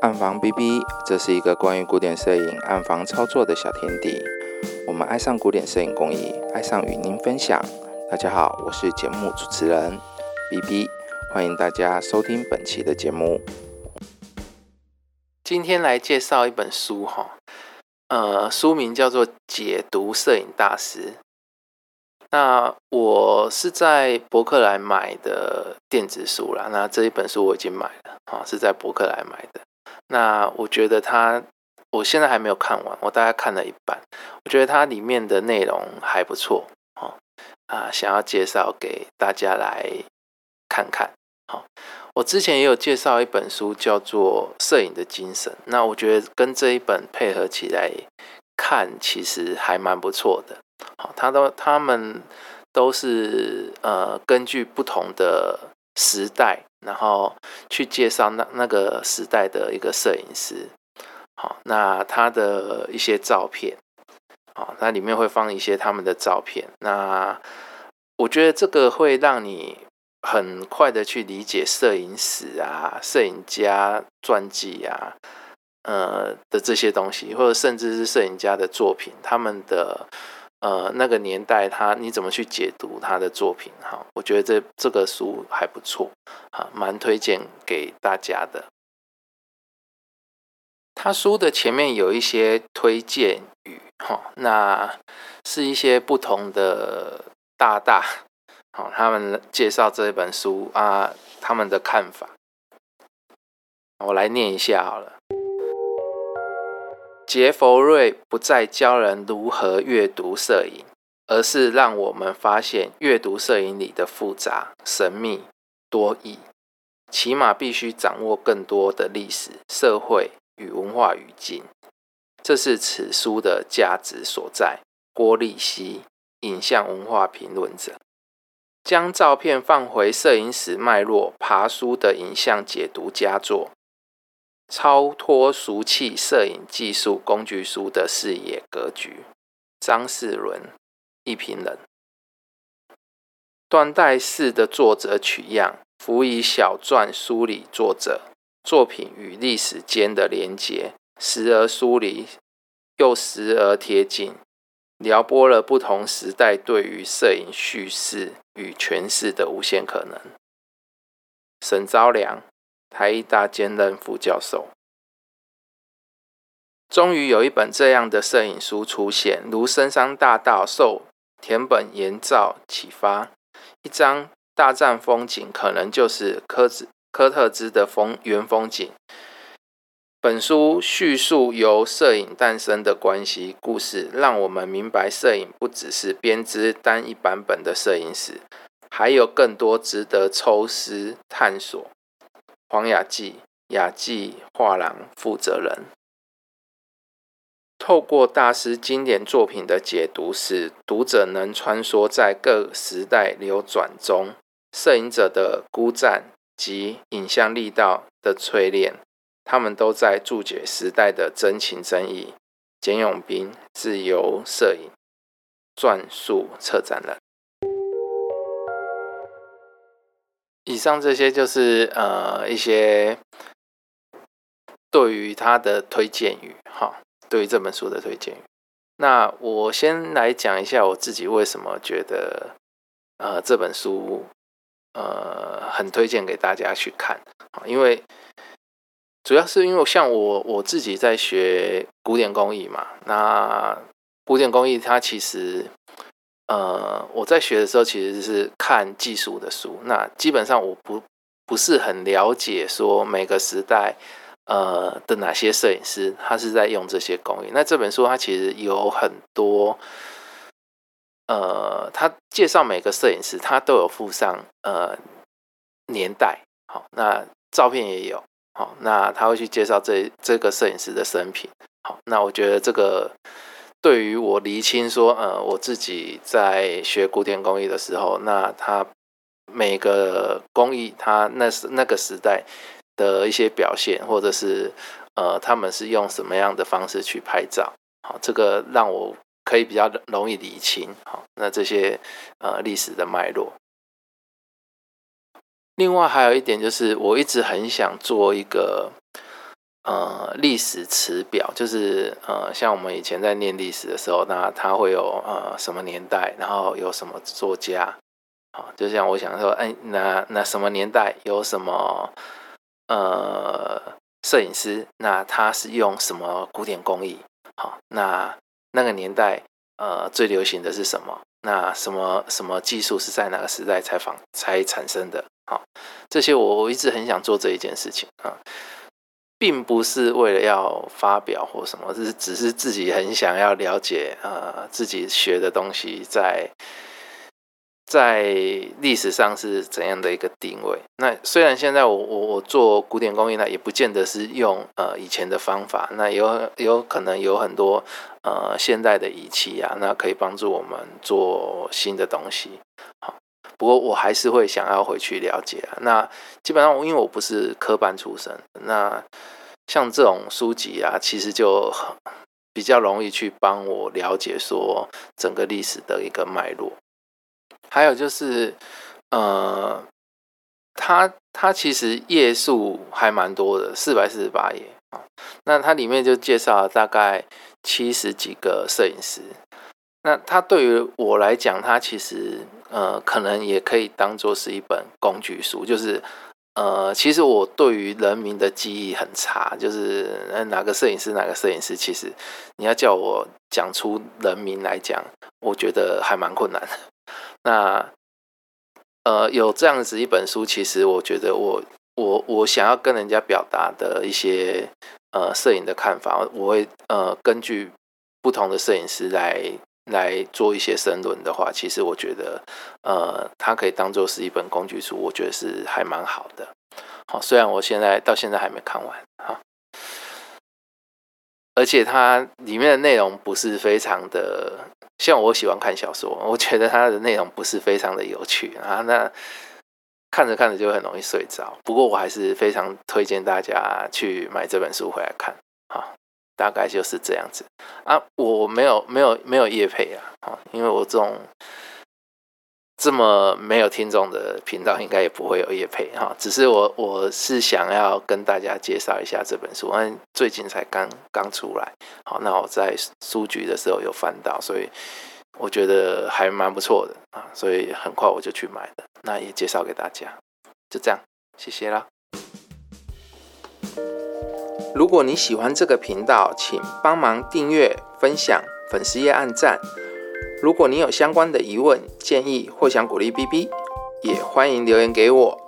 暗房 B B，这是一个关于古典摄影暗房操作的小天地。我们爱上古典摄影工艺，爱上与您分享。大家好，我是节目主持人 B B，欢迎大家收听本期的节目。今天来介绍一本书哈，呃，书名叫做《解读摄影大师》。那我是在博客来买的电子书啦，那这一本书我已经买了啊，是在博客来买的。那我觉得它，我现在还没有看完，我大概看了一半。我觉得它里面的内容还不错哦，啊，想要介绍给大家来看看。好，我之前也有介绍一本书，叫做《摄影的精神》。那我觉得跟这一本配合起来看，其实还蛮不错的。好，他都他们都是呃，根据不同的时代。然后去介绍那那个时代的一个摄影师，好，那他的一些照片，好，那里面会放一些他们的照片。那我觉得这个会让你很快的去理解摄影史啊、摄影家传记啊，呃的这些东西，或者甚至是摄影家的作品，他们的。呃，那个年代，他你怎么去解读他的作品？哈，我觉得这这个书还不错，哈，蛮推荐给大家的。他书的前面有一些推荐语，哈，那是一些不同的大大，好，他们介绍这本书啊，他们的看法，我来念一下好了。杰佛瑞不再教人如何阅读摄影，而是让我们发现阅读摄影里的复杂、神秘、多义。起码必须掌握更多的历史、社会与文化语境，这是此书的价值所在。郭立希，影像文化评论者，将照片放回摄影史脉络，爬书的影像解读佳作。超脱俗气摄影技术工具书的视野格局。张世伦，一评人。断代式的作者取样，辅以小传梳理作者作品与历史间的连结，时而疏离，又时而贴近，撩拨了不同时代对于摄影叙事与诠释的无限可能。沈昭良。台艺大兼任副教授，终于有一本这样的摄影书出现，如深山大道受田本研造启发，一张大战风景可能就是科兹科特兹的风原风景。本书叙述由摄影诞生的关系故事，让我们明白摄影不只是编织单一版本的摄影史，还有更多值得抽丝探索。黄雅纪，雅纪画廊负责人，透过大师经典作品的解读，使读者能穿梭在各时代流转中，摄影者的孤战及影像力道的淬炼，他们都在注解时代的真情真意。简永斌，自由摄影撰述策展人。以上这些就是呃一些对于他的推荐语，哈，对于这本书的推荐语。那我先来讲一下我自己为什么觉得呃这本书呃很推荐给大家去看啊，因为主要是因为像我我自己在学古典工艺嘛，那古典工艺它其实。呃，我在学的时候其实是看技术的书，那基本上我不不是很了解说每个时代呃的哪些摄影师他是在用这些工艺。那这本书它其实有很多，呃，他介绍每个摄影师，他都有附上呃年代，好，那照片也有，好，那他会去介绍这这个摄影师的生平，好，那我觉得这个。对于我厘清说，呃，我自己在学古典工艺的时候，那他每个工艺，他那是那个时代的一些表现，或者是呃，他们是用什么样的方式去拍照，好，这个让我可以比较容易理清，好，那这些呃历史的脉络。另外还有一点就是，我一直很想做一个。呃历史词表，就是呃像我们以前在念历史的时候，那它会有呃什么年代，然后有什么作家，好，就像我想说，哎，那那什么年代有什么呃摄影师，那他是用什么古典工艺？好，那那个年代呃最流行的是什么？那什么什么技术是在哪个时代采访才产生的？好，这些我我一直很想做这一件事情啊，并不是为了要发表或什么，是只是自己很想要了解呃自己学的东西在。在历史上是怎样的一个定位？那虽然现在我我我做古典工艺呢，也不见得是用呃以前的方法，那有有可能有很多呃现代的仪器啊，那可以帮助我们做新的东西。不过我还是会想要回去了解啊。那基本上因为我不是科班出身，那像这种书籍啊，其实就比较容易去帮我了解说整个历史的一个脉络。还有就是，呃，它它其实页数还蛮多的，四百四十八页啊。那它里面就介绍了大概七十几个摄影师。那它对于我来讲，它其实呃，可能也可以当做是一本工具书。就是呃，其实我对于人名的记忆很差，就是哪个摄影师哪个摄影师，其实你要叫我讲出人名来讲，我觉得还蛮困难的。那呃，有这样子一本书，其实我觉得我我我想要跟人家表达的一些呃摄影的看法，我会呃根据不同的摄影师来来做一些申论的话，其实我觉得呃它可以当做是一本工具书，我觉得是还蛮好的。好，虽然我现在到现在还没看完哈，而且它里面的内容不是非常的。像我喜欢看小说，我觉得它的内容不是非常的有趣啊，那看着看着就很容易睡着。不过我还是非常推荐大家去买这本书回来看，好，大概就是这样子啊。我没有没有没有叶配啊，啊，因为我这种。这么没有听众的频道，应该也不会有叶配哈。只是我我是想要跟大家介绍一下这本书，因为最近才刚刚出来。好，那我在书局的时候有翻到，所以我觉得还蛮不错的啊，所以很快我就去买了。那也介绍给大家，就这样，谢谢啦。如果你喜欢这个频道，请帮忙订阅、分享、粉丝页按赞。如果你有相关的疑问、建议或想鼓励 B B，也欢迎留言给我。